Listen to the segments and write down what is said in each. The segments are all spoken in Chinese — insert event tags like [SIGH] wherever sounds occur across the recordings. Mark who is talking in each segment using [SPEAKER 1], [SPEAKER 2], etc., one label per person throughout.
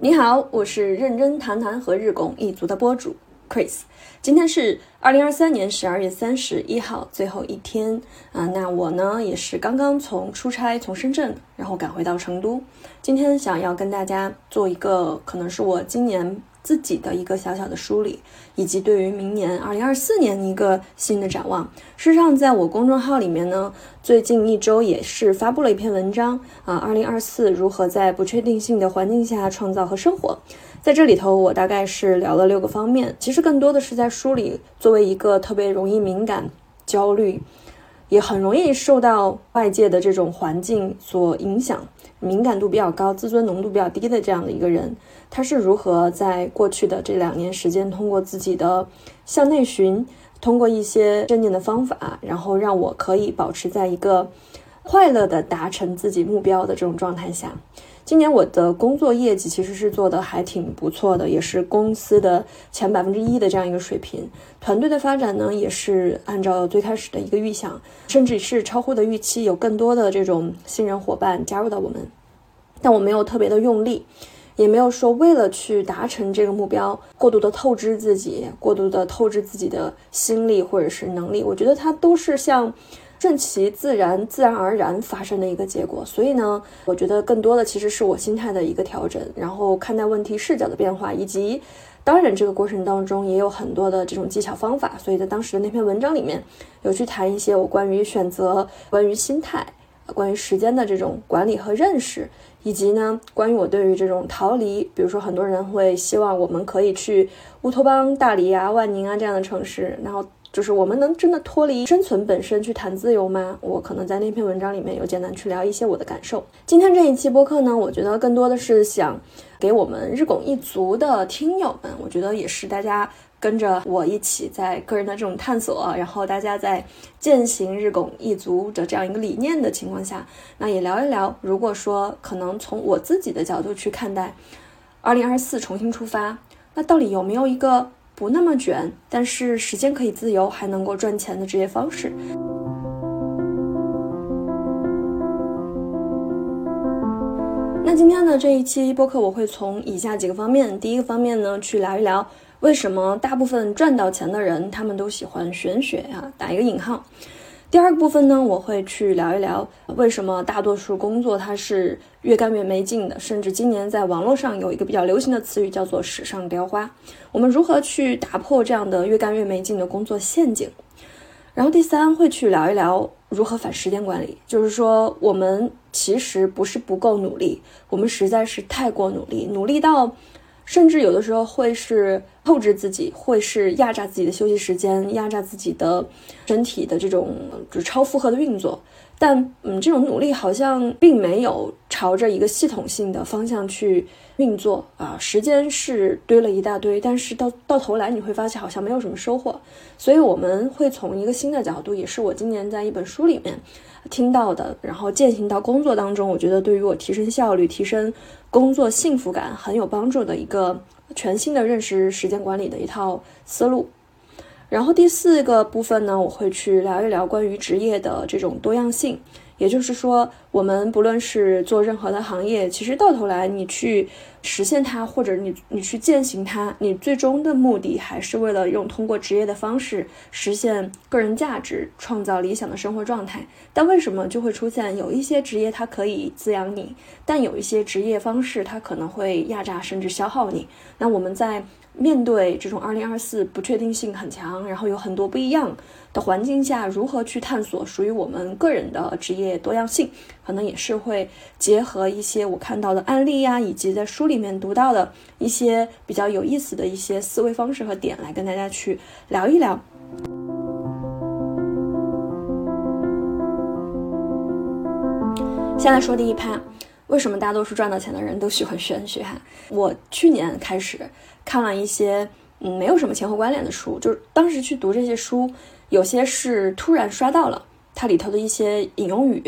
[SPEAKER 1] 你好，我是认真谈谈和日拱一族的播主 Chris。今天是二零二三年十二月三十一号，最后一天啊。那我呢也是刚刚从出差从深圳，然后赶回到成都。今天想要跟大家做一个，可能是我今年。自己的一个小小的梳理，以及对于明年二零二四年一个新的展望。事实上，在我公众号里面呢，最近一周也是发布了一篇文章啊，二零二四如何在不确定性的环境下创造和生活。在这里头，我大概是聊了六个方面，其实更多的是在梳理，作为一个特别容易敏感、焦虑，也很容易受到外界的这种环境所影响。敏感度比较高、自尊浓度比较低的这样的一个人，他是如何在过去的这两年时间，通过自己的向内寻，通过一些正念的方法，然后让我可以保持在一个快乐的达成自己目标的这种状态下。今年我的工作业绩其实是做的还挺不错的，也是公司的前百分之一的这样一个水平。团队的发展呢，也是按照最开始的一个预想，甚至是超乎的预期，有更多的这种新人伙伴加入到我们。但我没有特别的用力，也没有说为了去达成这个目标过度的透支自己，过度的透支自己的心力或者是能力。我觉得它都是像。顺其自然、自然而然发生的一个结果，所以呢，我觉得更多的其实是我心态的一个调整，然后看待问题视角的变化，以及当然这个过程当中也有很多的这种技巧方法。所以在当时的那篇文章里面，有去谈一些我关于选择、关于心态、关于时间的这种管理和认识，以及呢，关于我对于这种逃离，比如说很多人会希望我们可以去乌托邦、大理啊、万宁啊这样的城市，然后。就是我们能真的脱离生存本身去谈自由吗？我可能在那篇文章里面有简单去聊一些我的感受。今天这一期播客呢，我觉得更多的是想给我们日拱一族的听友们，我觉得也是大家跟着我一起在个人的这种探索，然后大家在践行日拱一族的这样一个理念的情况下，那也聊一聊，如果说可能从我自己的角度去看待二零二四重新出发，那到底有没有一个？不那么卷，但是时间可以自由，还能够赚钱的职业方式。那今天的这一期播客，我会从以下几个方面。第一个方面呢，去聊一聊为什么大部分赚到钱的人，他们都喜欢玄学啊，打一个引号。第二个部分呢，我会去聊一聊为什么大多数工作它是越干越没劲的，甚至今年在网络上有一个比较流行的词语叫做“史上雕花”。我们如何去打破这样的越干越没劲的工作陷阱？然后第三会去聊一聊如何反时间管理，就是说我们其实不是不够努力，我们实在是太过努力，努力到。甚至有的时候会是透支自己，会是压榨自己的休息时间，压榨自己的身体的这种就超负荷的运作。但嗯，这种努力好像并没有朝着一个系统性的方向去运作啊。时间是堆了一大堆，但是到到头来你会发现好像没有什么收获。所以我们会从一个新的角度，也是我今年在一本书里面听到的，然后践行到工作当中，我觉得对于我提升效率、提升工作幸福感很有帮助的一个全新的认识时间管理的一套思路。然后第四个部分呢，我会去聊一聊关于职业的这种多样性。也就是说，我们不论是做任何的行业，其实到头来你去实现它，或者你你去践行它，你最终的目的还是为了用通过职业的方式实现个人价值，创造理想的生活状态。但为什么就会出现有一些职业它可以滋养你，但有一些职业方式它可能会压榨甚至消耗你？那我们在。面对这种二零二四不确定性很强，然后有很多不一样的环境下，如何去探索属于我们个人的职业多样性，可能也是会结合一些我看到的案例呀，以及在书里面读到的一些比较有意思的一些思维方式和点来跟大家去聊一聊。先来说第一趴。为什么大多数赚到钱的人都喜欢玄学？哈，我去年开始看了一些嗯没有什么前后关联的书，就是当时去读这些书，有些是突然刷到了它里头的一些引用语，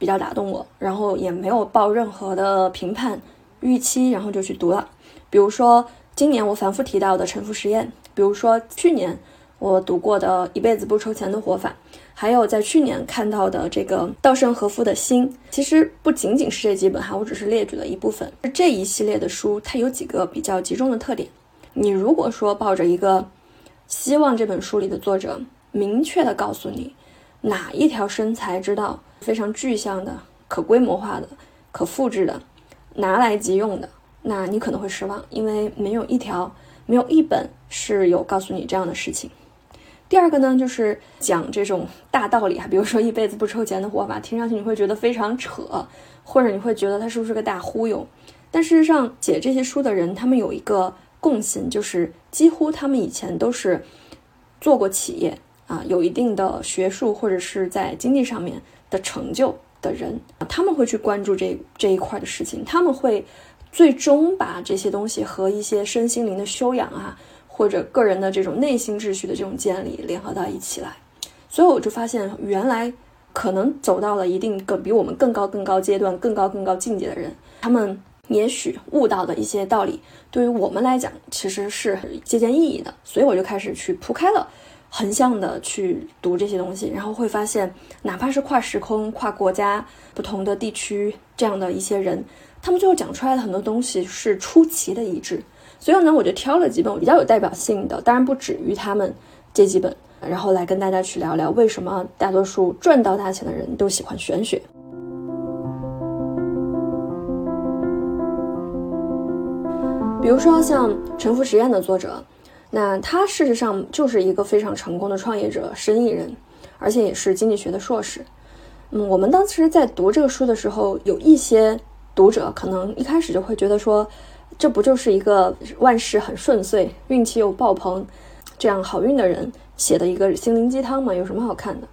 [SPEAKER 1] 比较打动我，然后也没有抱任何的评判预期，然后就去读了。比如说今年我反复提到的沉浮实验，比如说去年我读过的一辈子不愁钱的活法，还有在去年看到的这个稻盛和夫的心，其实不仅仅是这几本哈，我只是列举了一部分。这一系列的书，它有几个比较集中的特点。你如果说抱着一个希望这本书里的作者明确的告诉你哪一条生财之道非常具象的、可规模化的、可复制的、拿来即用的，那你可能会失望，因为没有一条、没有一本是有告诉你这样的事情。第二个呢，就是讲这种大道理啊，比如说一辈子不抽钱的活法，听上去你会觉得非常扯，或者你会觉得他是不是个大忽悠？但事实上，写这些书的人，他们有一个共性，就是几乎他们以前都是做过企业啊，有一定的学术或者是在经济上面的成就的人，他们会去关注这这一块的事情，他们会最终把这些东西和一些身心灵的修养啊。或者个人的这种内心秩序的这种建立联合到一起来，所以我就发现，原来可能走到了一定更比我们更高更高阶段、更高更高境界的人，他们也许悟到的一些道理，对于我们来讲其实是借鉴意义的。所以我就开始去铺开了，横向的去读这些东西，然后会发现，哪怕是跨时空、跨国家、不同的地区这样的一些人，他们最后讲出来的很多东西是出奇的一致。所以呢，我就挑了几本比较有代表性的，当然不止于他们这几本，然后来跟大家去聊聊为什么大多数赚到大钱的人都喜欢玄学。比如说像《沉浮实验》的作者，那他事实上就是一个非常成功的创业者、生意人，而且也是经济学的硕士。嗯，我们当时在读这个书的时候，有一些读者可能一开始就会觉得说。这不就是一个万事很顺遂、运气又爆棚，这样好运的人写的一个心灵鸡汤吗？有什么好看的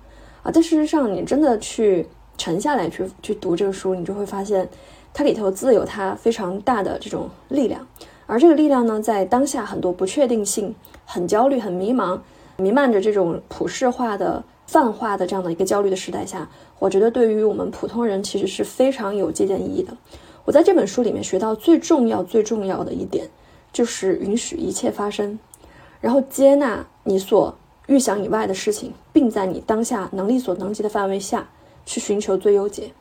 [SPEAKER 1] 啊？但事实上，你真的去沉下来去去读这个书，你就会发现，它里头自有它非常大的这种力量。而这个力量呢，在当下很多不确定性、很焦虑、很迷茫、弥漫着这种普世化的泛化的这样的一个焦虑的时代下，我觉得对于我们普通人其实是非常有借鉴意义的。我在这本书里面学到最重要、最重要的一点，就是允许一切发生，然后接纳你所预想以外的事情，并在你当下能力所能及的范围下去寻求最优解。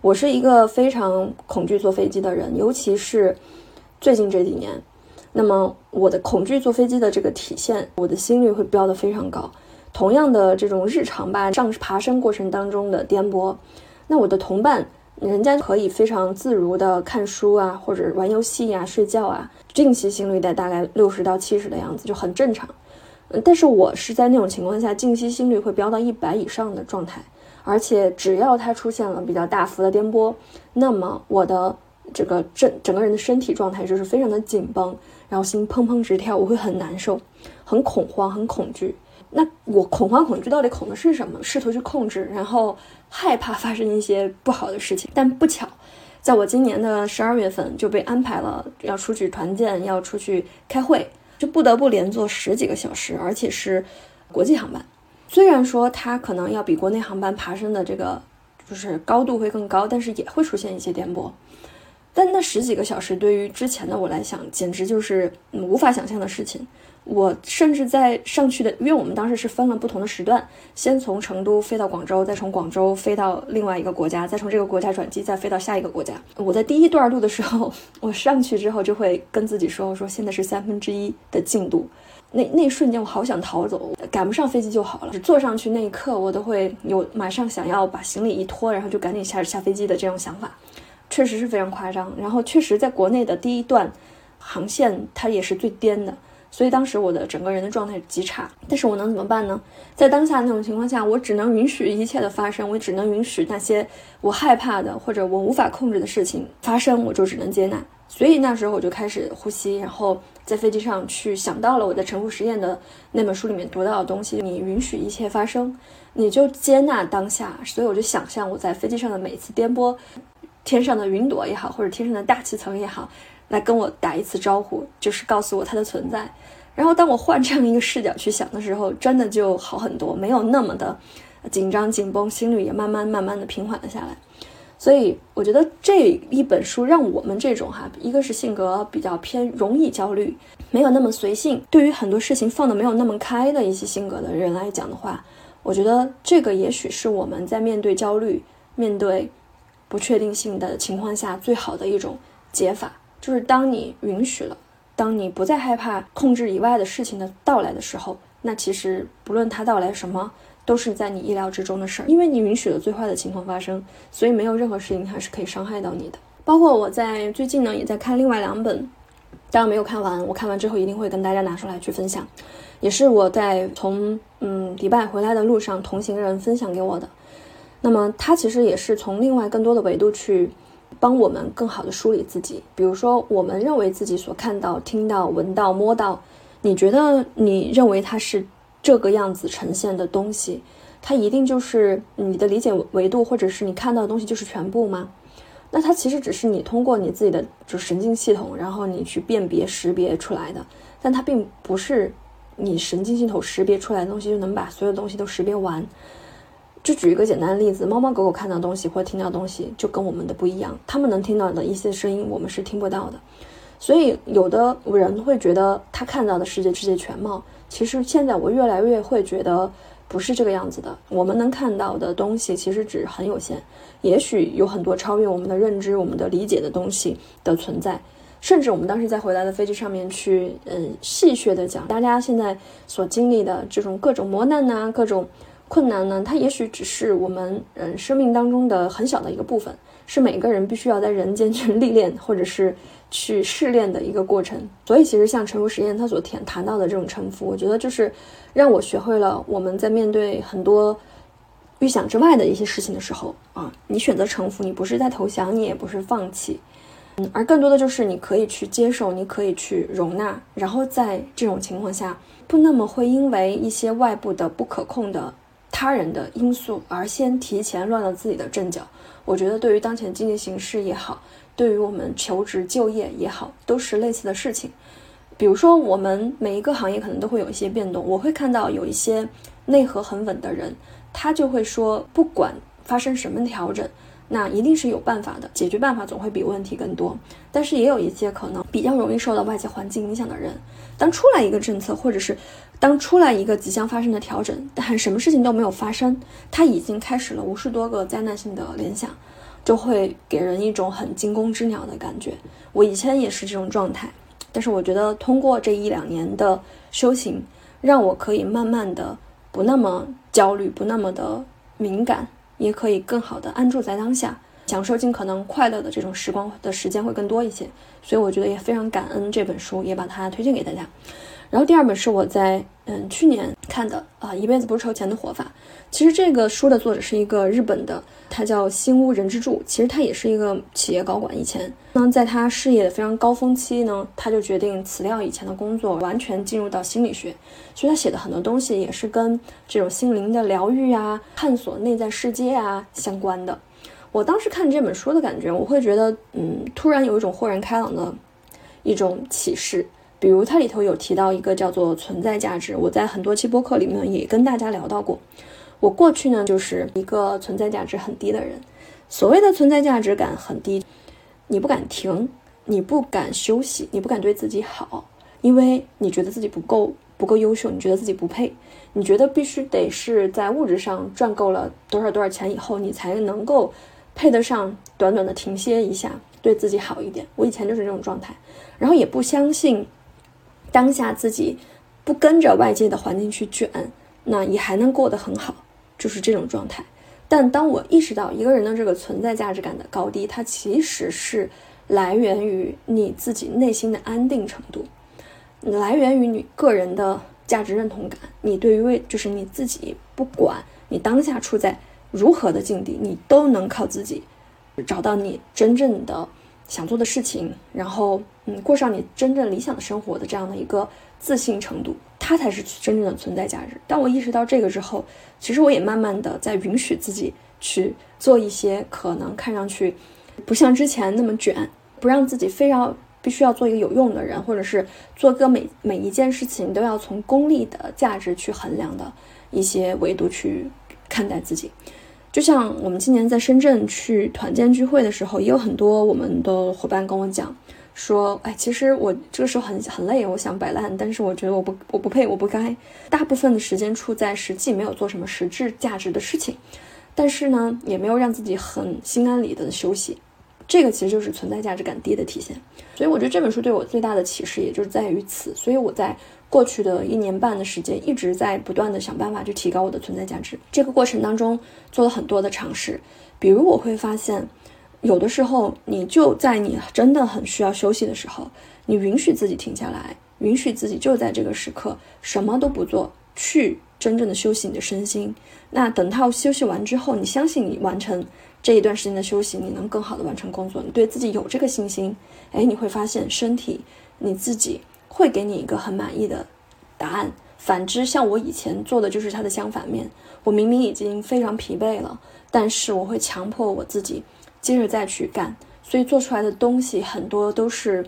[SPEAKER 1] 我是一个非常恐惧坐飞机的人，尤其是最近这几年。那么我的恐惧坐飞机的这个体现，我的心率会飙得非常高。同样的这种日常吧，上爬升过程当中的颠簸，那我的同伴。人家可以非常自如的看书啊，或者玩游戏啊、睡觉啊，静息心率在大概六十到七十的样子就很正常。嗯，但是我是在那种情况下，静息心率会飙到一百以上的状态，而且只要它出现了比较大幅的颠簸，那么我的这个整整个人的身体状态就是非常的紧绷，然后心砰砰直跳，我会很难受，很恐慌，很恐惧。那我恐慌恐惧到底恐的是什么？试图去控制，然后害怕发生一些不好的事情。但不巧，在我今年的十二月份就被安排了要出去团建，要出去开会，就不得不连坐十几个小时，而且是国际航班。虽然说它可能要比国内航班爬升的这个就是高度会更高，但是也会出现一些颠簸。但那十几个小时对于之前的我来讲，简直就是无法想象的事情。我甚至在上去的，因为我们当时是分了不同的时段，先从成都飞到广州，再从广州飞到另外一个国家，再从这个国家转机，再飞到下一个国家。我在第一段路的时候，[LAUGHS] 我上去之后就会跟自己说：“我说现在是三分之一的进度。”那那一瞬间，我好想逃走，赶不上飞机就好了。坐上去那一刻，我都会有马上想要把行李一拖，然后就赶紧下下飞机的这种想法，确实是非常夸张。然后确实在国内的第一段航线，它也是最颠的。所以当时我的整个人的状态极差，但是我能怎么办呢？在当下那种情况下，我只能允许一切的发生，我只能允许那些我害怕的或者我无法控制的事情发生，我就只能接纳。所以那时候我就开始呼吸，然后在飞机上去想到了我在《沉浮实验》的那本书里面读到的东西：你允许一切发生，你就接纳当下。所以我就想象我在飞机上的每一次颠簸，天上的云朵也好，或者天上的大气层也好。来跟我打一次招呼，就是告诉我它的存在。然后当我换这样一个视角去想的时候，真的就好很多，没有那么的紧张紧绷，心率也慢慢慢慢的平缓了下来。所以我觉得这一本书让我们这种哈，一个是性格比较偏容易焦虑，没有那么随性，对于很多事情放的没有那么开的一些性格的人来讲的话。我觉得这个也许是我们在面对焦虑、面对不确定性的情况下最好的一种解法，就是当你允许了，当你不再害怕控制以外的事情的到来的时候，那其实不论它到来什么，都是在你意料之中的事儿，因为你允许了最坏的情况发生，所以没有任何事情它是可以伤害到你的。包括我在最近呢，也在看另外两本，当然没有看完，我看完之后一定会跟大家拿出来去分享。也是我在从嗯迪拜回来的路上，同行人分享给我的。那么它其实也是从另外更多的维度去帮我们更好的梳理自己。比如说，我们认为自己所看到、听到、闻到、摸到，你觉得你认为它是这个样子呈现的东西，它一定就是你的理解维度，或者是你看到的东西就是全部吗？那它其实只是你通过你自己的就神经系统，然后你去辨别识别出来的，但它并不是。你神经系统识别出来的东西就能把所有东西都识别完。就举一个简单的例子，猫猫狗狗看到东西或听到东西就跟我们的不一样，它们能听到的一些声音我们是听不到的。所以有的人会觉得他看到的世界世界全貌，其实现在我越来越会觉得不是这个样子的。我们能看到的东西其实只很有限，也许有很多超越我们的认知、我们的理解的东西的存在。甚至我们当时在回来的飞机上面去，嗯，戏谑的讲，大家现在所经历的这种各种磨难呐，各种困难呢，它也许只是我们嗯生命当中的很小的一个部分，是每个人必须要在人间去历练或者是去试炼的一个过程。所以，其实像沉浮实验他所谈谈到的这种沉浮，我觉得就是让我学会了我们在面对很多预想之外的一些事情的时候啊，你选择沉浮，你不是在投降，你也不是放弃。嗯而更多的就是你可以去接受，你可以去容纳，然后在这种情况下，不那么会因为一些外部的不可控的他人的因素而先提前乱了自己的阵脚。我觉得对于当前经济形势也好，对于我们求职就业也好，都是类似的事情。比如说，我们每一个行业可能都会有一些变动，我会看到有一些内核很稳的人，他就会说，不管发生什么调整。那一定是有办法的，解决办法总会比问题更多。但是也有一些可能比较容易受到外界环境影响的人，当出来一个政策，或者是当出来一个即将发生的调整，但什么事情都没有发生，他已经开始了无数多个灾难性的联想，就会给人一种很惊弓之鸟的感觉。我以前也是这种状态，但是我觉得通过这一两年的修行，让我可以慢慢的不那么焦虑，不那么的敏感。也可以更好的安住在当下，享受尽可能快乐的这种时光的时间会更多一些，所以我觉得也非常感恩这本书，也把它推荐给大家。然后第二本是我在嗯去年看的啊，一辈子不愁钱的活法。其实这个书的作者是一个日本的，他叫新屋人之助。其实他也是一个企业高管，以前那在他事业的非常高峰期呢，他就决定辞掉以前的工作，完全进入到心理学。所以他写的很多东西也是跟这种心灵的疗愈啊、探索内在世界啊相关的。我当时看这本书的感觉，我会觉得嗯，突然有一种豁然开朗的一种启示。比如它里头有提到一个叫做存在价值，我在很多期播客里面也跟大家聊到过。我过去呢就是一个存在价值很低的人。所谓的存在价值感很低，你不敢停，你不敢休息，你不敢对自己好，因为你觉得自己不够不够优秀，你觉得自己不配，你觉得必须得是在物质上赚够了多少多少钱以后，你才能够配得上短短的停歇一下，对自己好一点。我以前就是这种状态，然后也不相信。当下自己不跟着外界的环境去卷，那也还能过得很好，就是这种状态。但当我意识到一个人的这个存在价值感的高低，它其实是来源于你自己内心的安定程度，来源于你个人的价值认同感。你对于为就是你自己，不管你当下处在如何的境地，你都能靠自己找到你真正的想做的事情，然后。嗯，过上你真正理想的生活的这样的一个自信程度，它才是真正的存在价值。当我意识到这个之后，其实我也慢慢的在允许自己去做一些可能看上去不像之前那么卷，不让自己非要必须要做一个有用的人，或者是做个每每一件事情都要从功利的价值去衡量的一些维度去看待自己。就像我们今年在深圳去团建聚会的时候，也有很多我们的伙伴跟我讲。说，哎，其实我这个时候很很累，我想摆烂，但是我觉得我不我不配，我不该。大部分的时间处在实际没有做什么实质价值的事情，但是呢，也没有让自己很心安理得的休息。这个其实就是存在价值感低的体现。所以我觉得这本书对我最大的启示，也就是在于此。所以我在过去的一年半的时间，一直在不断的想办法去提高我的存在价值。这个过程当中做了很多的尝试，比如我会发现。有的时候，你就在你真的很需要休息的时候，你允许自己停下来，允许自己就在这个时刻什么都不做，去真正的休息你的身心。那等到休息完之后，你相信你完成这一段时间的休息，你能更好的完成工作，你对自己有这个信心，哎，你会发现身体你自己会给你一个很满意的答案。反之，像我以前做的就是它的相反面，我明明已经非常疲惫了，但是我会强迫我自己。接着再去干，所以做出来的东西很多都是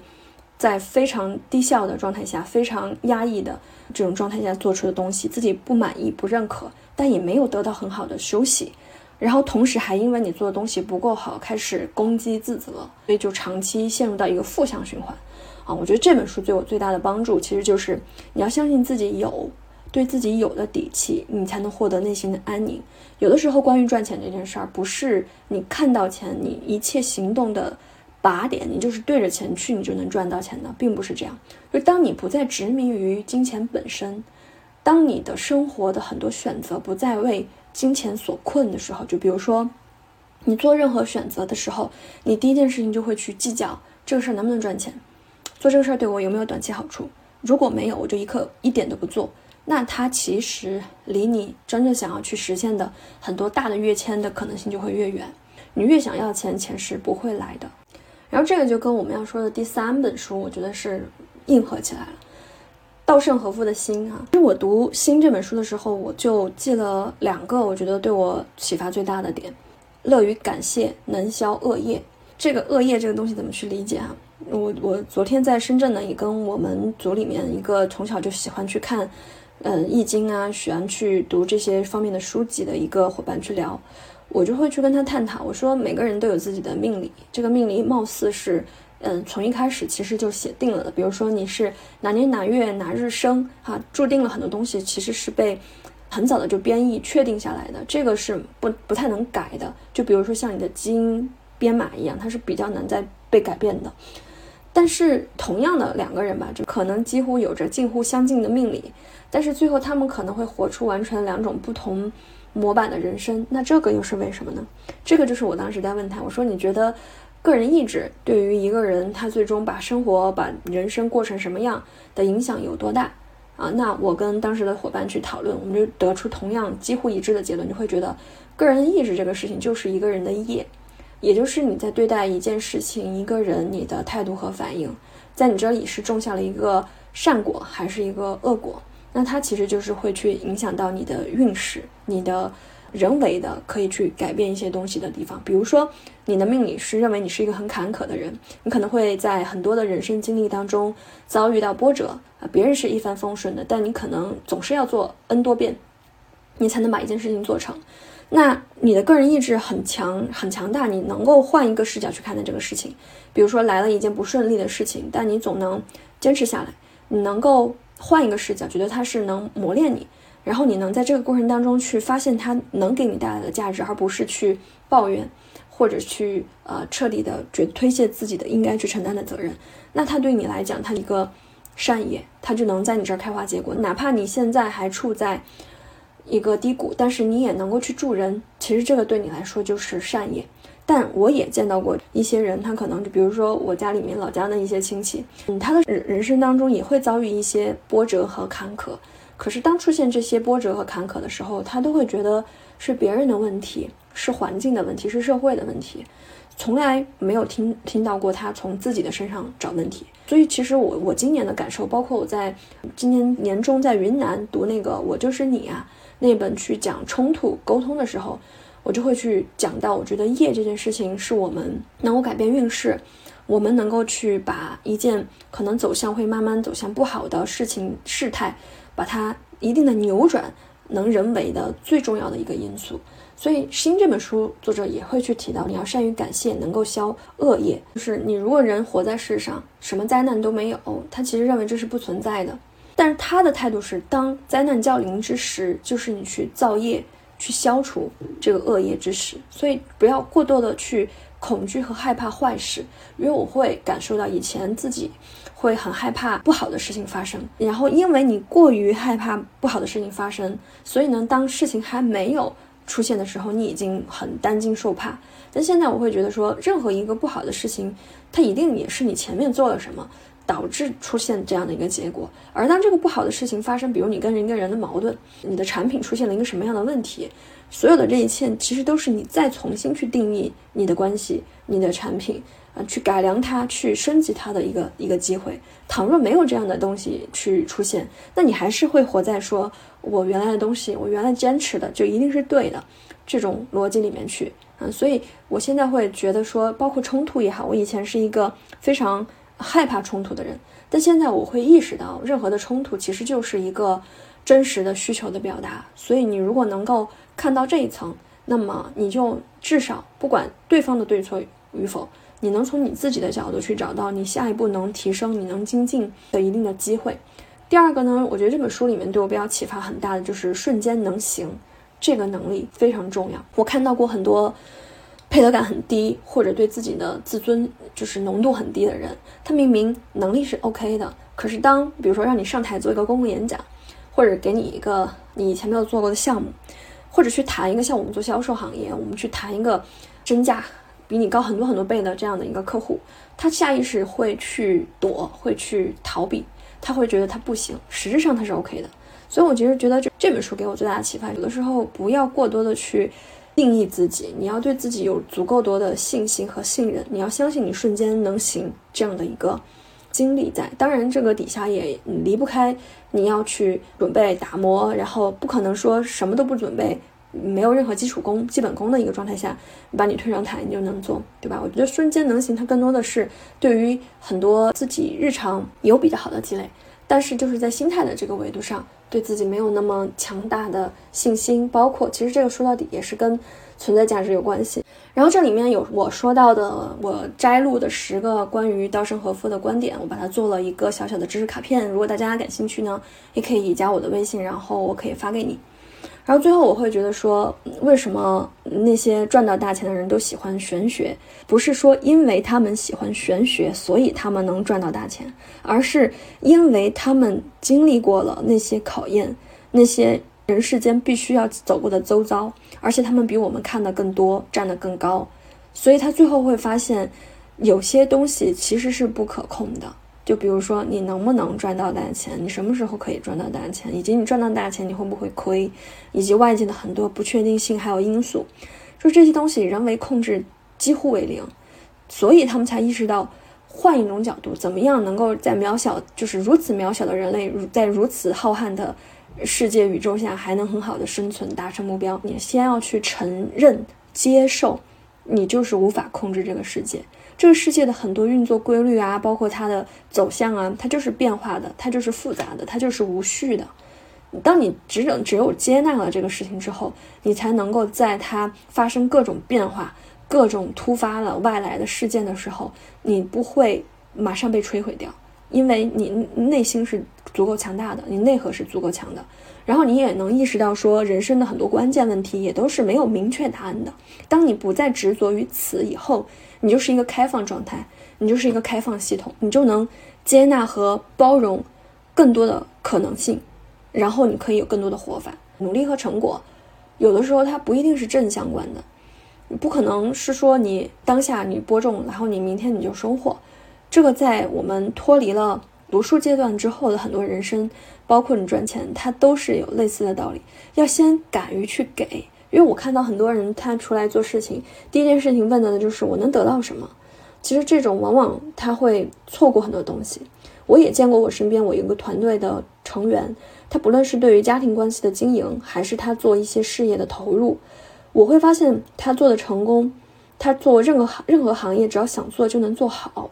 [SPEAKER 1] 在非常低效的状态下、非常压抑的这种状态下做出的东西，自己不满意、不认可，但也没有得到很好的休息，然后同时还因为你做的东西不够好，开始攻击自责，所以就长期陷入到一个负向循环。啊，我觉得这本书对我最大的帮助，其实就是你要相信自己有。对自己有的底气，你才能获得内心的安宁。有的时候，关于赚钱这件事儿，不是你看到钱，你一切行动的靶点，你就是对着钱去，你就能赚到钱的，并不是这样。就当你不再执迷于金钱本身，当你的生活的很多选择不再为金钱所困的时候，就比如说，你做任何选择的时候，你第一件事情就会去计较这个事儿能不能赚钱，做这个事儿对我有没有短期好处。如果没有，我就一刻一点都不做。那它其实离你真正想要去实现的很多大的跃迁的可能性就会越远。你越想要钱，钱是不会来的。然后这个就跟我们要说的第三本书，我觉得是硬合起来了。稻盛和夫的心啊，其实我读《心》这本书的时候，我就记了两个我觉得对我启发最大的点：乐于感谢，能消恶业。这个恶业这个东西怎么去理解啊？我我昨天在深圳呢，也跟我们组里面一个从小就喜欢去看。嗯，《易经》啊，喜欢去读这些方面的书籍的一个伙伴去聊，我就会去跟他探讨。我说，每个人都有自己的命理，这个命理貌似是，嗯，从一开始其实就写定了的。比如说你是哪年哪月哪日生，哈，注定了很多东西其实是被很早的就编译确定下来的，这个是不不太能改的。就比如说像你的基因编码一样，它是比较难再被改变的。但是同样的两个人吧，就可能几乎有着近乎相近的命理。但是最后，他们可能会活出完全两种不同模板的人生。那这个又是为什么呢？这个就是我当时在问他，我说：“你觉得个人意志对于一个人他最终把生活、把人生过成什么样的影响有多大？”啊，那我跟当时的伙伴去讨论，我们就得出同样几乎一致的结论，就会觉得个人意志这个事情就是一个人的业，也就是你在对待一件事情、一个人你的态度和反应，在你这里是种下了一个善果还是一个恶果。那它其实就是会去影响到你的运势，你的人为的可以去改变一些东西的地方。比如说，你的命理是认为你是一个很坎坷的人，你可能会在很多的人生经历当中遭遇到波折啊。别人是一帆风顺的，但你可能总是要做 n 多遍，你才能把一件事情做成。那你的个人意志很强、很强大，你能够换一个视角去看待这个事情。比如说来了一件不顺利的事情，但你总能坚持下来，你能够。换一个视角，觉得它是能磨练你，然后你能在这个过程当中去发现它能给你带来的价值，而不是去抱怨或者去呃彻底的觉推卸自己的应该去承担的责任。那它对你来讲，它一个善业，它就能在你这儿开花结果。哪怕你现在还处在一个低谷，但是你也能够去助人，其实这个对你来说就是善业。但我也见到过一些人，他可能就比如说我家里面老家的一些亲戚，嗯，他的人人生当中也会遭遇一些波折和坎坷。可是当出现这些波折和坎坷的时候，他都会觉得是别人的问题，是环境的问题，是社会的问题，从来没有听听到过他从自己的身上找问题。所以其实我我今年的感受，包括我在今年年中在云南读那个《我就是你》啊那本去讲冲突沟通的时候。我就会去讲到，我觉得业这件事情是我们能够改变运势，我们能够去把一件可能走向会慢慢走向不好的事情事态，把它一定的扭转，能人为的最重要的一个因素。所以《心》这本书作者也会去提到，你要善于感谢，能够消恶业。就是你如果人活在世上，什么灾难都没有，他其实认为这是不存在的。但是他的态度是，当灾难降临之时，就是你去造业，去消除这个恶业之时。所以不要过多的去恐惧和害怕坏事，因为我会感受到以前自己会很害怕不好的事情发生，然后因为你过于害怕不好的事情发生，所以呢，当事情还没有。出现的时候，你已经很担惊受怕。但现在我会觉得说，任何一个不好的事情，它一定也是你前面做了什么导致出现这样的一个结果。而当这个不好的事情发生，比如你跟人跟人的矛盾，你的产品出现了一个什么样的问题，所有的这一切其实都是你再重新去定义你的关系、你的产品啊，去改良它、去升级它的一个一个机会。倘若没有这样的东西去出现，那你还是会活在说。我原来的东西，我原来坚持的就一定是对的，这种逻辑里面去，嗯，所以我现在会觉得说，包括冲突也好，我以前是一个非常害怕冲突的人，但现在我会意识到，任何的冲突其实就是一个真实的需求的表达。所以你如果能够看到这一层，那么你就至少不管对方的对错与否，你能从你自己的角度去找到你下一步能提升、你能精进的一定的机会。第二个呢，我觉得这本书里面对我比较启发很大的就是瞬间能行，这个能力非常重要。我看到过很多配得感很低或者对自己的自尊就是浓度很低的人，他明明能力是 OK 的，可是当比如说让你上台做一个公共演讲，或者给你一个你以前没有做过的项目，或者去谈一个像我们做销售行业，我们去谈一个真价比你高很多很多倍的这样的一个客户，他下意识会去躲，会去逃避。他会觉得他不行，实质上他是 OK 的，所以我其实觉得这这本书给我最大的启发，有的时候不要过多的去 [CLEARS THROAT] 定义自己，你要对自己有足够多的信心和信任，你要相信你瞬间能行这样的一个经历在。当然，这个底下也离不开你要去准备打磨，然后不可能说什么都不准备，没有任何基础功、基本功的一个状态下把你推上台，你就能做，对吧？我觉得瞬间能行，它更多的是对于很多自己日常有比较好的积累。但是就是在心态的这个维度上，对自己没有那么强大的信心，包括其实这个说到底也是跟存在价值有关系。然后这里面有我说到的，我摘录的十个关于稻盛和夫的观点，我把它做了一个小小的知识卡片。如果大家感兴趣呢，也可以加我的微信，然后我可以发给你。然后最后我会觉得说，为什么那些赚到大钱的人都喜欢玄学？不是说因为他们喜欢玄学，所以他们能赚到大钱，而是因为他们经历过了那些考验，那些人世间必须要走过的周遭，而且他们比我们看的更多，站得更高，所以他最后会发现，有些东西其实是不可控的。就比如说，你能不能赚到大钱？你什么时候可以赚到大钱？以及你赚到大钱，你会不会亏？以及外界的很多不确定性还有因素，就这些东西人为控制几乎为零，所以他们才意识到，换一种角度，怎么样能够在渺小，就是如此渺小的人类，在如此浩瀚的世界宇宙下，还能很好的生存，达成目标？你先要去承认、接受，你就是无法控制这个世界。这个世界的很多运作规律啊，包括它的走向啊，它就是变化的，它就是复杂的，它就是无序的。当你只有只有接纳了这个事情之后，你才能够在它发生各种变化、各种突发的外来的事件的时候，你不会马上被摧毁掉，因为你内心是足够强大的，你内核是足够强的。然后你也能意识到，说人生的很多关键问题也都是没有明确答案的。当你不再执着于此以后，你就是一个开放状态，你就是一个开放系统，你就能接纳和包容更多的可能性，然后你可以有更多的活法。努力和成果，有的时候它不一定是正相关的，不可能是说你当下你播种，然后你明天你就收获。这个在我们脱离了读书阶段之后的很多人生，包括你赚钱，它都是有类似的道理。要先敢于去给。因为我看到很多人他出来做事情，第一件事情问的就是我能得到什么。其实这种往往他会错过很多东西。我也见过我身边我一个团队的成员，他不论是对于家庭关系的经营，还是他做一些事业的投入，我会发现他做的成功，他做任何行任何行业只要想做就能做好，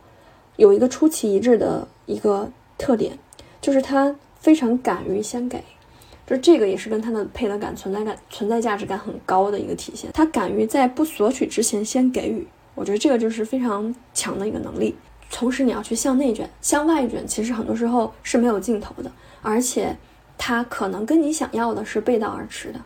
[SPEAKER 1] 有一个出奇一致的一个特点，就是他非常敢于先给。就这个也是跟他的配得感、存在感、存在价值感很高的一个体现。他敢于在不索取之前先给予，我觉得这个就是非常强的一个能力。同时，你要去向内卷、向外卷，其实很多时候是没有尽头的，而且它可能跟你想要的是背道而驰的。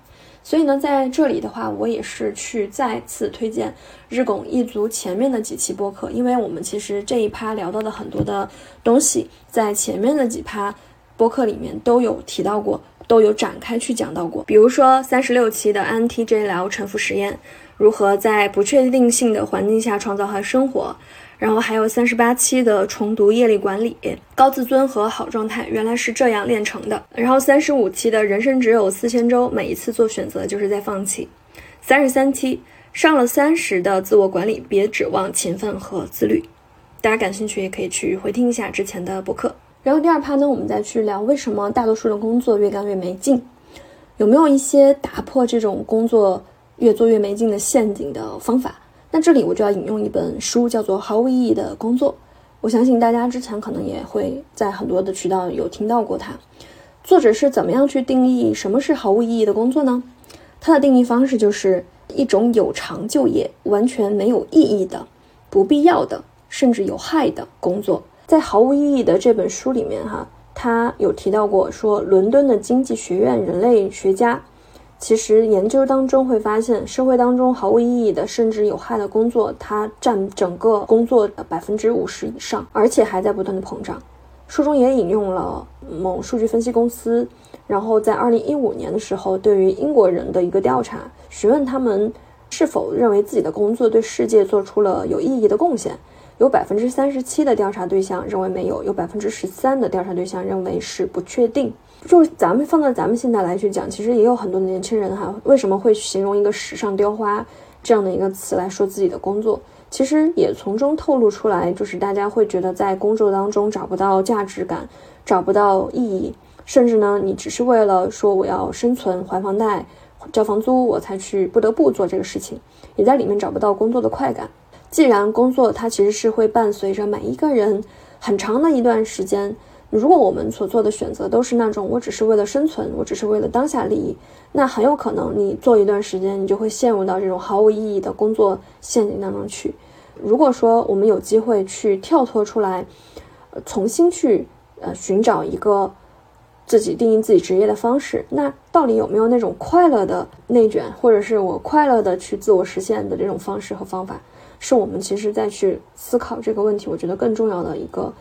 [SPEAKER 1] 所以呢，在这里的话，我也是去再次推荐日拱一族前面的几期播客，因为我们其实这一趴聊到的很多的东西，在前面的几趴播客里面都有提到过，都有展开去讲到过。比如说三十六期的 INTJL 沉浮实验，如何在不确定性的环境下创造和生活。然后还有三十八期的重读业力管理、高自尊和好状态，原来是这样炼成的。然后三十五期的人生只有四千周，每一次做选择就是在放弃。三十三期上了三十的自我管理，别指望勤奋和自律。大家感兴趣也可以去回听一下之前的博客。然后第二趴呢，我们再去聊为什么大多数的工作越干越没劲，有没有一些打破这种工作越做越没劲的陷阱的方法？那这里我就要引用一本书，叫做《毫无意义的工作》。我相信大家之前可能也会在很多的渠道有听到过它。作者是怎么样去定义什么是毫无意义的工作呢？它的定义方式就是一种有偿就业、完全没有意义的、不必要的，甚至有害的工作。在《毫无意义的》这本书里面，哈，他有提到过说，伦敦的经济学院人类学家。其实研究当中会发现，社会当中毫无意义的甚至有害的工作，它占整个工作的百分之五十以上，而且还在不断的膨胀。书中也引用了某数据分析公司，然后在二零一五年的时候，对于英国人的一个调查，询问他们是否认为自己的工作对世界做出了有意义的贡献。有百分之三十七的调查对象认为没有，有百分之十三的调查对象认为是不确定。就咱们放在咱们现在来去讲，其实也有很多年轻人哈，为什么会形容一个时尚雕花这样的一个词来说自己的工作？其实也从中透露出来，就是大家会觉得在工作当中找不到价值感，找不到意义，甚至呢，你只是为了说我要生存、还房贷、交房租，我才去不得不做这个事情，也在里面找不到工作的快感。既然工作它其实是会伴随着每一个人很长的一段时间，如果我们所做的选择都是那种我只是为了生存，我只是为了当下利益，那很有可能你做一段时间，你就会陷入到这种毫无意义的工作陷阱当中去。如果说我们有机会去跳脱出来，重新去呃寻找一个自己定义自己职业的方式，那到底有没有那种快乐的内卷，或者是我快乐的去自我实现的这种方式和方法？是我们其实再去思考这个问题，我觉得更重要的一个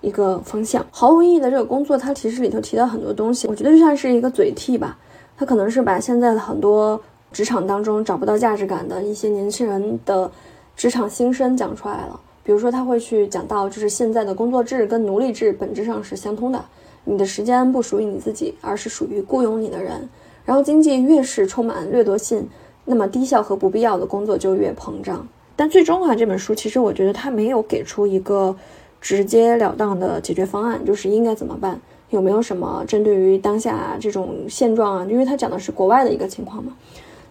[SPEAKER 1] 一个方向。毫无意义的这个工作，它其实里头提到很多东西，我觉得就像是一个嘴替吧。它可能是把现在的很多职场当中找不到价值感的一些年轻人的职场心声讲出来了。比如说，他会去讲到，就是现在的工作制跟奴隶制本质上是相通的，你的时间不属于你自己，而是属于雇佣你的人。然后经济越是充满掠夺性，那么低效和不必要的工作就越膨胀。但最终啊，这本书其实我觉得它没有给出一个直截了当的解决方案，就是应该怎么办，有没有什么针对于当下这种现状啊？因为它讲的是国外的一个情况嘛。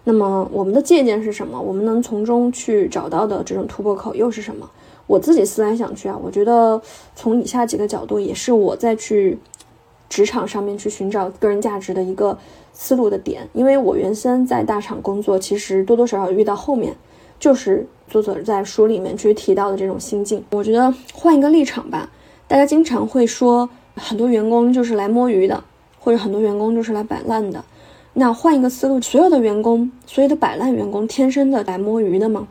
[SPEAKER 1] 那么我们的借鉴是什么？我们能从中去找到的这种突破口又是什么？我自己思来想去啊，我觉得从以下几个角度，也是我在去职场上面去寻找个人价值的一个思路的点。因为我原先在大厂工作，其实多多少少遇到后面就是。作者在书里面去提到的这种心境，我觉得换一个立场吧。大家经常会说，很多员工就是来摸鱼的，或者很多员工就是来摆烂的。那换一个思路，所有的员工，所有的摆烂员工，天生的来摸鱼的吗？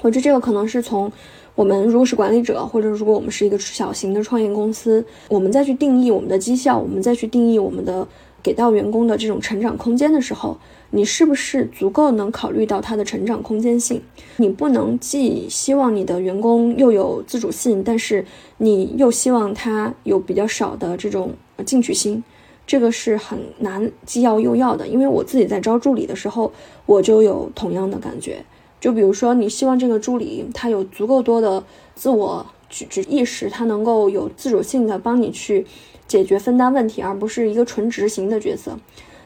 [SPEAKER 1] 我觉得这个可能是从我们如果是管理者，或者如果我们是一个小型的创业公司，我们再去定义我们的绩效，我们再去定义我们的给到员工的这种成长空间的时候。你是不是足够能考虑到他的成长空间性？你不能既希望你的员工又有自主性，但是你又希望他有比较少的这种进取心，这个是很难既要又要的。因为我自己在招助理的时候，我就有同样的感觉。就比如说，你希望这个助理他有足够多的自我举止意识，他能够有自主性的帮你去解决分担问题，而不是一个纯执行的角色。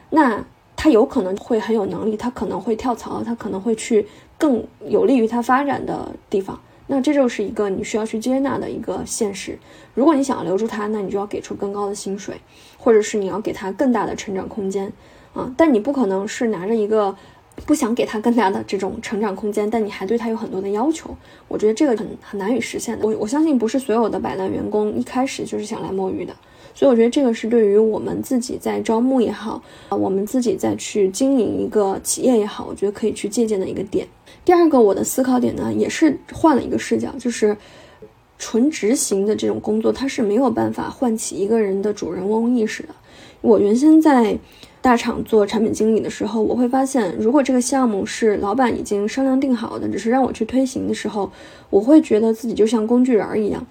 [SPEAKER 1] 那。他有可能会很有能力，他可能会跳槽，他可能会去更有利于他发展的地方。那这就是一个你需要去接纳的一个现实。如果你想要留住他，那你就要给出更高的薪水，或者是你要给他更大的成长空间啊。但你不可能是拿着一个不想给他更大的这种成长空间，但你还对他有很多的要求。我觉得这个很很难以实现的。我我相信不是所有的摆烂员工一开始就是想来摸鱼的。所以我觉得这个是对于我们自己在招募也好，啊，我们自己再去经营一个企业也好，我觉得可以去借鉴的一个点。第二个我的思考点呢，也是换了一个视角，就是纯执行的这种工作，它是没有办法唤起一个人的主人翁意识的。我原先在大厂做产品经理的时候，我会发现，如果这个项目是老板已经商量定好的，只是让我去推行的时候，我会觉得自己就像工具人一样，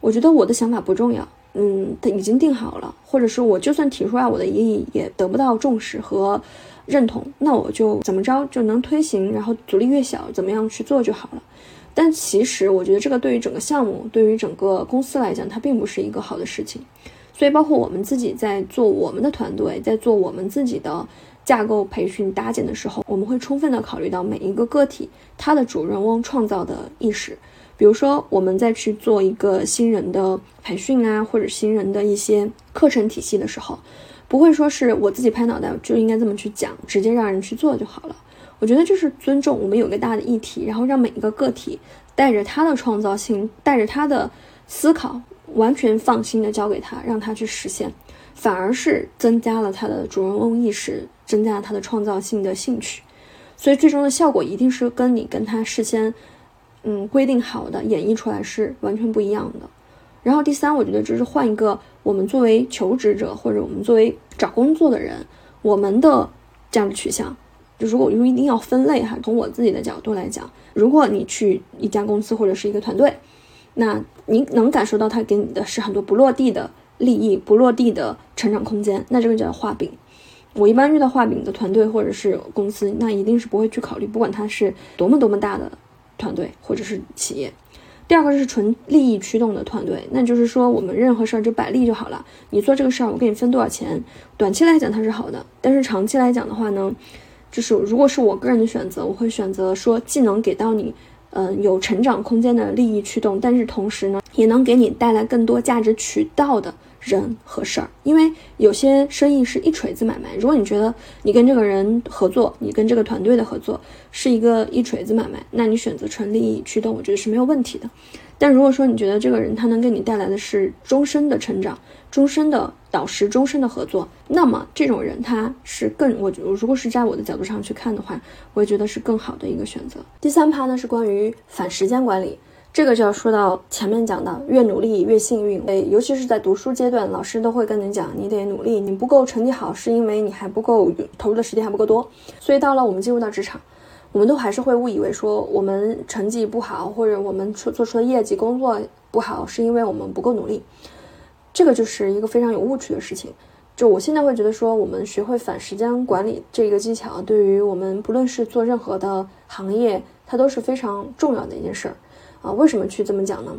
[SPEAKER 1] 我觉得我的想法不重要。嗯，他已经定好了，或者是我就算提出来我的异议也得不到重视和认同，那我就怎么着就能推行，然后阻力越小，怎么样去做就好了。但其实我觉得这个对于整个项目，对于整个公司来讲，它并不是一个好的事情。所以，包括我们自己在做我们的团队，在做我们自己的架构培训搭建的时候，我们会充分的考虑到每一个个体他的主人翁创造的意识。比如说，我们在去做一个新人的培训啊，或者新人的一些课程体系的时候，不会说是我自己拍脑袋就应该这么去讲，直接让人去做就好了。我觉得这是尊重我们有个大的议题，然后让每一个个体带着他的创造性，带着他的思考，完全放心的交给他，让他去实现，反而是增加了他的主人翁意识，增加了他的创造性的兴趣。所以最终的效果一定是跟你跟他事先。嗯，规定好的演绎出来是完全不一样的。然后第三，我觉得就是换一个我们作为求职者或者我们作为找工作的人，我们的这样的取向。就如果一定要分类哈，从我自己的角度来讲，如果你去一家公司或者是一个团队，那你能感受到他给你的是很多不落地的利益、不落地的成长空间，那这个叫画饼。我一般遇到画饼的团队或者是公司，那一定是不会去考虑，不管它是多么多么大的。团队或者是企业，第二个是纯利益驱动的团队，那就是说我们任何事儿就摆利就好了。你做这个事儿，我给你分多少钱，短期来讲它是好的，但是长期来讲的话呢，就是如果是我个人的选择，我会选择说既能给到你，嗯，有成长空间的利益驱动，但是同时呢，也能给你带来更多价值渠道的。人和事儿，因为有些生意是一锤子买卖。如果你觉得你跟这个人合作，你跟这个团队的合作是一个一锤子买卖，那你选择纯利益驱动，我觉得是没有问题的。但如果说你觉得这个人他能给你带来的是终身的成长、终身的导师、终身的合作，那么这种人他是更，我觉得如果是在我的角度上去看的话，我也觉得是更好的一个选择。第三趴呢是关于反时间管理。这个就要说到前面讲的，越努力越幸运。诶，尤其是在读书阶段，老师都会跟你讲，你得努力，你不够成绩好，是因为你还不够投入的时间还不够多。所以到了我们进入到职场，我们都还是会误以为说我们成绩不好，或者我们出做出的业绩工作不好，是因为我们不够努力。这个就是一个非常有误区的事情。就我现在会觉得说，我们学会反时间管理这个技巧，对于我们不论是做任何的行业，它都是非常重要的一件事儿。啊，为什么去这么讲呢？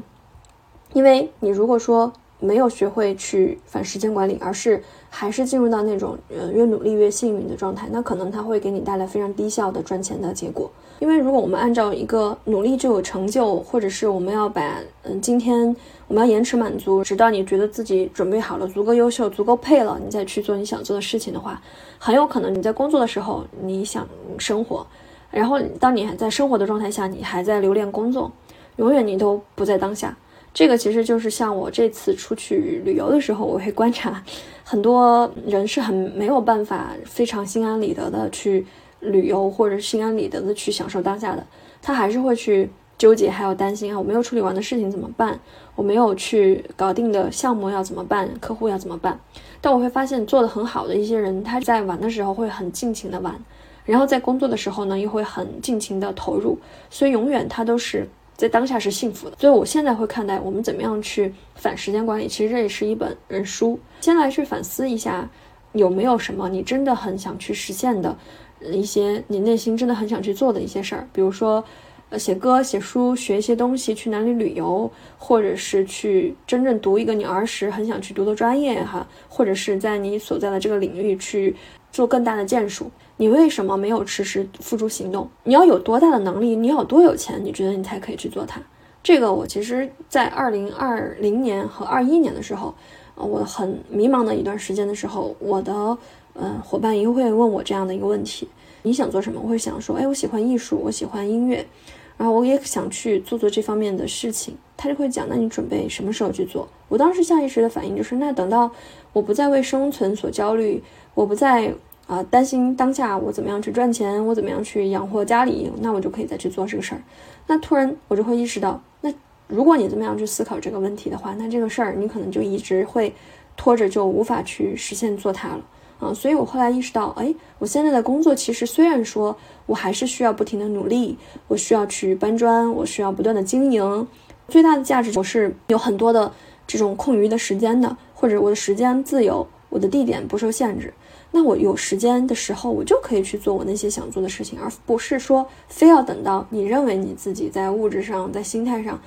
[SPEAKER 1] 因为你如果说没有学会去反时间管理，而是还是进入到那种呃越努力越幸运的状态，那可能它会给你带来非常低效的赚钱的结果。因为如果我们按照一个努力就有成就，或者是我们要把嗯今天我们要延迟满足，直到你觉得自己准备好了、足够优秀、足够配了，你再去做你想做的事情的话，很有可能你在工作的时候你想生活，然后当你还在生活的状态下，你还在留恋工作。永远你都不在当下，这个其实就是像我这次出去旅游的时候，我会观察很多人是很没有办法非常心安理得的去旅游，或者心安理得的去享受当下的，他还是会去纠结，还有担心啊，我没有处理完的事情怎么办？我没有去搞定的项目要怎么办？客户要怎么办？但我会发现做的很好的一些人，他在玩的时候会很尽情的玩，然后在工作的时候呢，又会很尽情的投入，所以永远他都是。在当下是幸福的，所以我现在会看待我们怎么样去反时间管理。其实这也是一本人书，先来去反思一下，有没有什么你真的很想去实现的，一些你内心真的很想去做的一些事儿，比如说，呃，写歌、写书、学一些东西、去哪里旅游，或者是去真正读一个你儿时很想去读的专业哈，或者是在你所在的这个领域去做更大的建树。你为什么没有迟迟付诸行动？你要有多大的能力？你要多有钱？你觉得你才可以去做它？这个我其实，在二零二零年和二一年的时候，我很迷茫的一段时间的时候，我的呃伙伴也会问我这样的一个问题：你想做什么？我会想说，哎，我喜欢艺术，我喜欢音乐，然后我也想去做做这方面的事情。他就会讲，那你准备什么时候去做？我当时下意识的反应就是，那等到我不再为生存所焦虑，我不再。啊，担心当下我怎么样去赚钱，我怎么样去养活家里，那我就可以再去做这个事儿。那突然我就会意识到，那如果你这么样去思考这个问题的话，那这个事儿你可能就一直会拖着，就无法去实现做它了啊。所以我后来意识到，哎，我现在的工作其实虽然说我还是需要不停的努力，我需要去搬砖，我需要不断的经营，最大的价值我是有很多的这种空余的时间的，或者我的时间自由，我的地点不受限制。那我有时间的时候，我就可以去做我那些想做的事情，而不是说非要等到你认为你自己在物质上、在心态上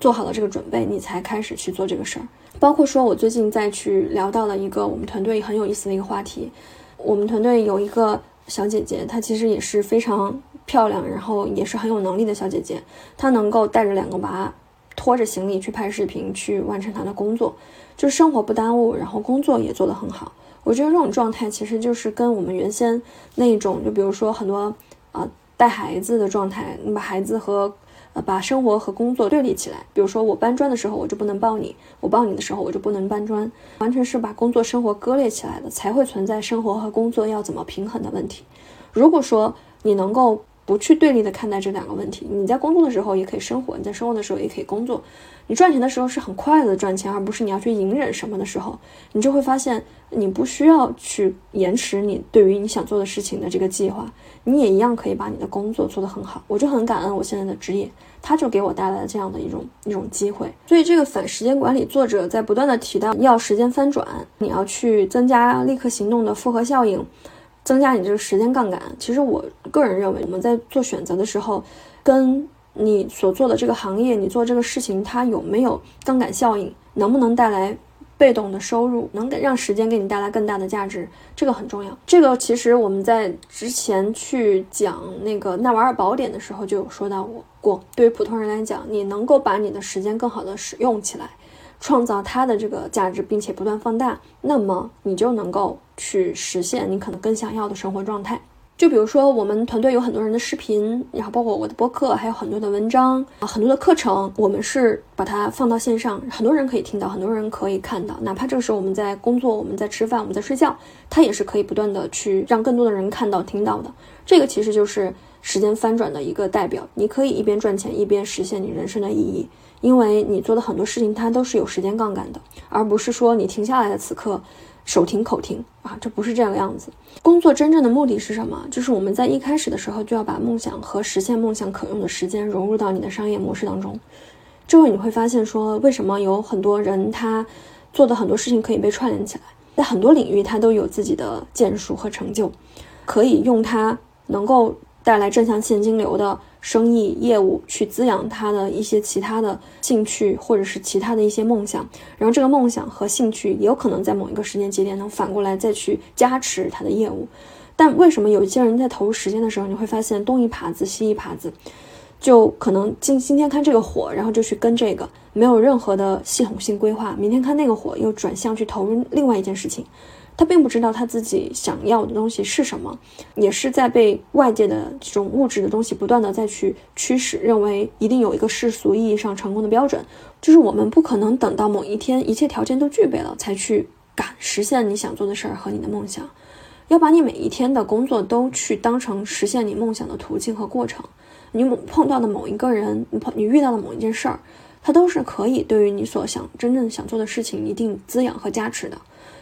[SPEAKER 1] 做好了这个准备，你才开始去做这个事儿。包括说，我最近在去聊到了一个我们团队很有意思的一个话题。我们团队有一个小姐姐，她其实也是非常漂亮，然后也是很有能力的小姐姐。她能够带着两个娃，拖着行李去拍视频，去完成她的工作，就是生活不耽误，然后工作也做得很好。我觉得这种状态其实就是跟我们原先那种，就比如说很多啊带孩子的状态，你把孩子和呃把生活和工作对立起来。比如说我搬砖的时候，我就不能抱你；我抱你的时候，我就不能搬砖。完全是把工作生活割裂起来的，才会存在生活和工作要怎么平衡的问题。如果说你能够不去对立的看待这两个问题，你在工作的时候也可以生活，你在生活的时候也可以工作。你赚钱的时候是很快乐的赚钱，而不是你要去隐忍什么的时候，你就会发现你不需要去延迟你对于你想做的事情的这个计划，你也一样可以把你的工作做得很好。我就很感恩我现在的职业，它就给我带来了这样的一种一种机会。所以这个反时间管理作者在不断的提到要时间翻转，你要去增加立刻行动的复合效应，增加你这个时间杠杆。其实我个人认为，我们在做选择的时候，跟你所做的这个行业，你做这个事情，它有没有杠杆效应？能不能带来被动的收入？能给让时间给你带来更大的价值？这个很重要。这个其实我们在之前去讲那个纳瓦尔宝典的时候就有说到过。对于普通人来讲，你能够把你的时间更好的使用起来，创造它的这个价值，并且不断放大，那么你就能够去实现你可能更想要的生活状态。就比如说，我们团队有很多人的视频，然后包括我的播客，还有很多的文章啊，很多的课程，我们是把它放到线上，很多人可以听到，很多人可以看到。哪怕这个时候我们在工作，我们在吃饭，我们在睡觉，它也是可以不断的去让更多的人看到、听到的。这个其实就是时间翻转的一个代表。你可以一边赚钱，一边实现你人生的意义，因为你做的很多事情它都是有时间杠杆的，而不是说你停下来的此刻。手停口停啊，这不是这样的样子。工作真正的目的是什么？就是我们在一开始的时候就要把梦想和实现梦想可用的时间融入到你的商业模式当中。这会你会发现，说为什么有很多人他做的很多事情可以被串联起来，在很多领域他都有自己的建树和成就，可以用它能够。带来正向现金流的生意业务，去滋养他的一些其他的兴趣，或者是其他的一些梦想。然后这个梦想和兴趣也有可能在某一个时间节点能反过来再去加持他的业务。但为什么有一些人在投入时间的时候，你会发现东一耙子西一耙子，就可能今今天看这个火，然后就去跟这个，没有任何的系统性规划。明天看那个火，又转向去投入另外一件事情。他并不知道他自己想要的东西是什么，也是在被外界的这种物质的东西不断的再去驱使，认为一定有一个世俗意义上成功的标准，就是我们不可能等到某一天一切条件都具备了才去敢实现你想做的事儿和你的梦想，要把你每一天的工作都去当成实现你梦想的途径和过程。你碰到的某一个人，你碰你遇到的某一件事儿，它都是可以对于你所想真正想做的事情一定滋养和加持的。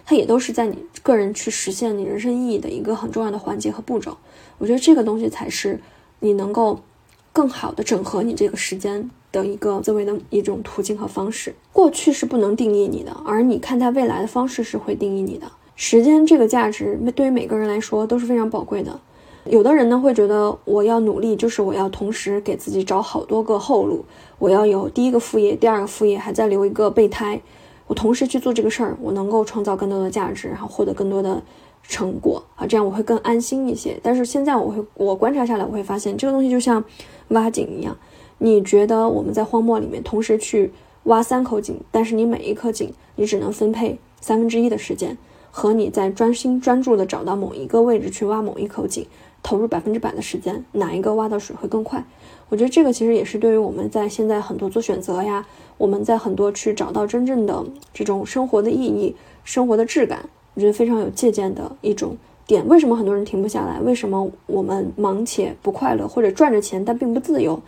[SPEAKER 1] 它也都是在你个人去实现你人生意义的一个很重要的环节和步骤。我觉得这个东西才是你能够更好的整合你这个时间的一个思维的一种途径和方式。过去是不能定义你的，而你看待未来的方式是会定义你的。时间这个价值对于每个人来说都是非常宝贵的。有的人呢会觉得我要努力，就是我要同时给自己找好多个后路，我要有第一个副业，第二个副业，还在留一个备胎。我同时去做这个事儿，我能够创造更多的价值，然后获得更多的成果啊，这样我会更安心一些。但是现在我会，我观察下来，我会发现这个东西就像挖井一样，你觉得我们在荒漠里面同时去挖三口井，但是你每一颗井你只能分配三分之一的时间，和你在专心专注的找到某一个位置去挖某一口井，投入百分之百的时间，哪一个挖到水会更快？我觉得这个其实也是对于我们在现在很多做选择呀，我们在很多去找到真正的这种生活的意义、生活的质感，我觉得非常有借鉴的一种。点为什么很多人停不下来？为什么我们忙且不快乐，或者赚着钱但并不自由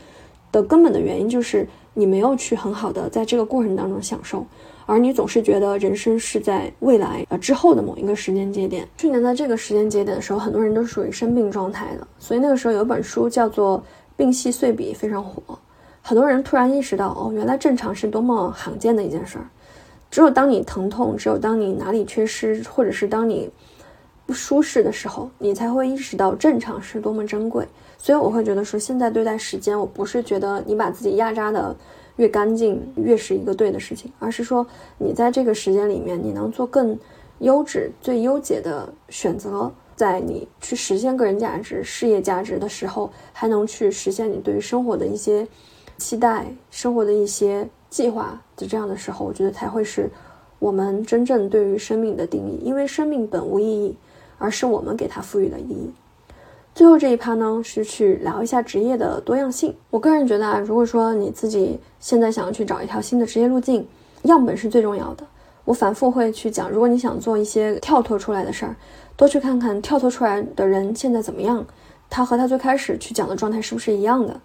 [SPEAKER 1] 的根本的原因，就是你没有去很好的在这个过程当中享受，而你总是觉得人生是在未来呃之后的某一个时间节点。去年在这个时间节点的时候，很多人都属于生病状态的，所以那个时候有本书叫做《病隙碎笔》，非常火。很多人突然意识到，哦，原来正常是多么罕见的一件事儿。只有当你疼痛，只有当你哪里缺失，或者是当你。不舒适的时候，你才会意识到正常是多么珍贵。所以我会觉得说，现在对待时间，我不是觉得你把自己压榨的越干净越是一个对的事情，而是说你在这个时间里面，你能做更优质、最优解的选择，在你去实现个人价值、事业价值的时候，还能去实现你对于生活的一些期待、生活的一些计划的这样的时候，我觉得才会是我们真正对于生命的定义。因为生命本无意义。而是我们给它赋予的意义。最后这一趴呢，是去聊一下职业的多样性。我个人觉得啊，如果说你自己现在想要去找一条新的职业路径，样本是最重要的。我反复会去讲，如果你想做一些跳脱出来的事儿，多去看看跳脱出来的人现在怎么样，他和他最开始去讲的状态是不是一样的？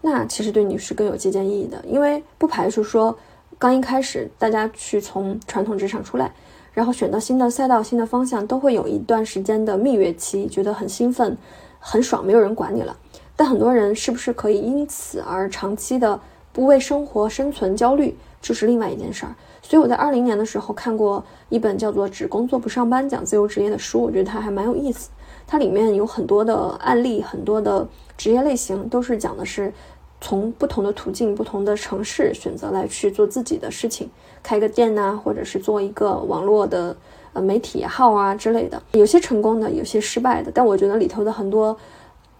[SPEAKER 1] 那其实对你是更有借鉴意义的，因为不排除说刚一开始大家去从传统职场出来。然后选到新的赛道、新的方向，都会有一段时间的蜜月期，觉得很兴奋、很爽，没有人管你了。但很多人是不是可以因此而长期的不为生活生存焦虑，这是另外一件事儿。所以我在二零年的时候看过一本叫做《只工作不上班：讲自由职业》的书，我觉得它还蛮有意思。它里面有很多的案例，很多的职业类型，都是讲的是。从不同的途径、不同的城市选择来去做自己的事情，开个店呐，或者是做一个网络的呃媒体号啊之类的。有些成功的，有些失败的，但我觉得里头的很多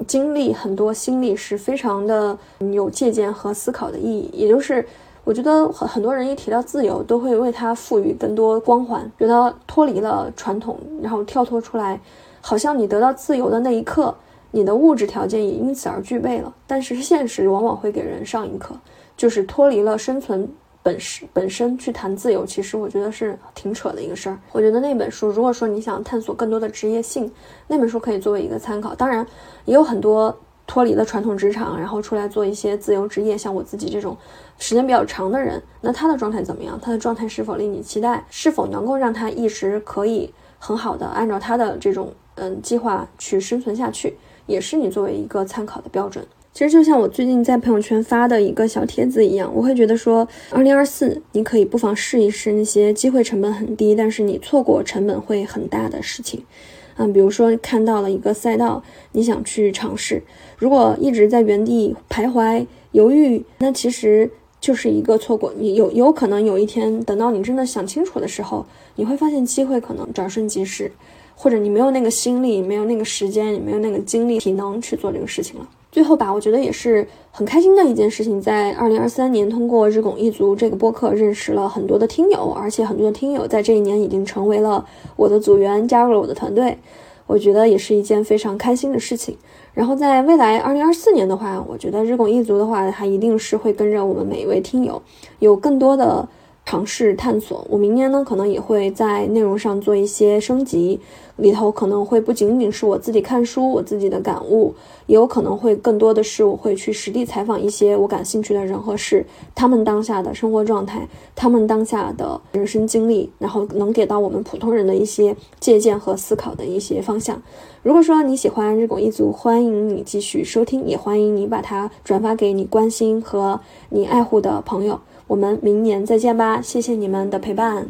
[SPEAKER 1] 经历、很多心力是非常的有借鉴和思考的意义。也就是我觉得很很多人一提到自由，都会为它赋予更多光环，觉得脱离了传统，然后跳脱出来，好像你得到自由的那一刻。你的物质条件也因此而具备了，但是现实往往会给人上一课，就是脱离了生存本身本身去谈自由，其实我觉得是挺扯的一个事儿。我觉得那本书，如果说你想探索更多的职业性，那本书可以作为一个参考。当然，也有很多脱离了传统职场，然后出来做一些自由职业，像我自己这种时间比较长的人，那他的状态怎么样？他的状态是否令你期待？是否能够让他一直可以很好的按照他的这种嗯计划去生存下去？也是你作为一个参考的标准。其实就像我最近在朋友圈发的一个小帖子一样，我会觉得说，二零二四你可以不妨试一试那些机会成本很低，但是你错过成本会很大的事情。嗯，比如说看到了一个赛道，你想去尝试，如果一直在原地徘徊犹豫，那其实就是一个错过。你有有可能有一天等到你真的想清楚的时候，你会发现机会可能转瞬即逝。或者你没有那个心力，没有那个时间，也没有那个精力、体能去做这个事情了。最后吧，我觉得也是很开心的一件事情，在二零二三年通过日拱一卒这个播客认识了很多的听友，而且很多的听友在这一年已经成为了我的组员，加入了我的团队。我觉得也是一件非常开心的事情。然后在未来二零二四年的话，我觉得日拱一卒的话，它一定是会跟着我们每一位听友有更多的。尝试探索，我明年呢可能也会在内容上做一些升级，里头可能会不仅仅是我自己看书，我自己的感悟，也有可能会更多的是我会去实地采访一些我感兴趣的人和事，他们当下的生活状态，他们当下的人生经历，然后能给到我们普通人的一些借鉴和思考的一些方向。如果说你喜欢日拱一族，欢迎你继续收听，也欢迎你把它转发给你关心和你爱护的朋友。我们明年再见吧，谢谢你们的陪伴。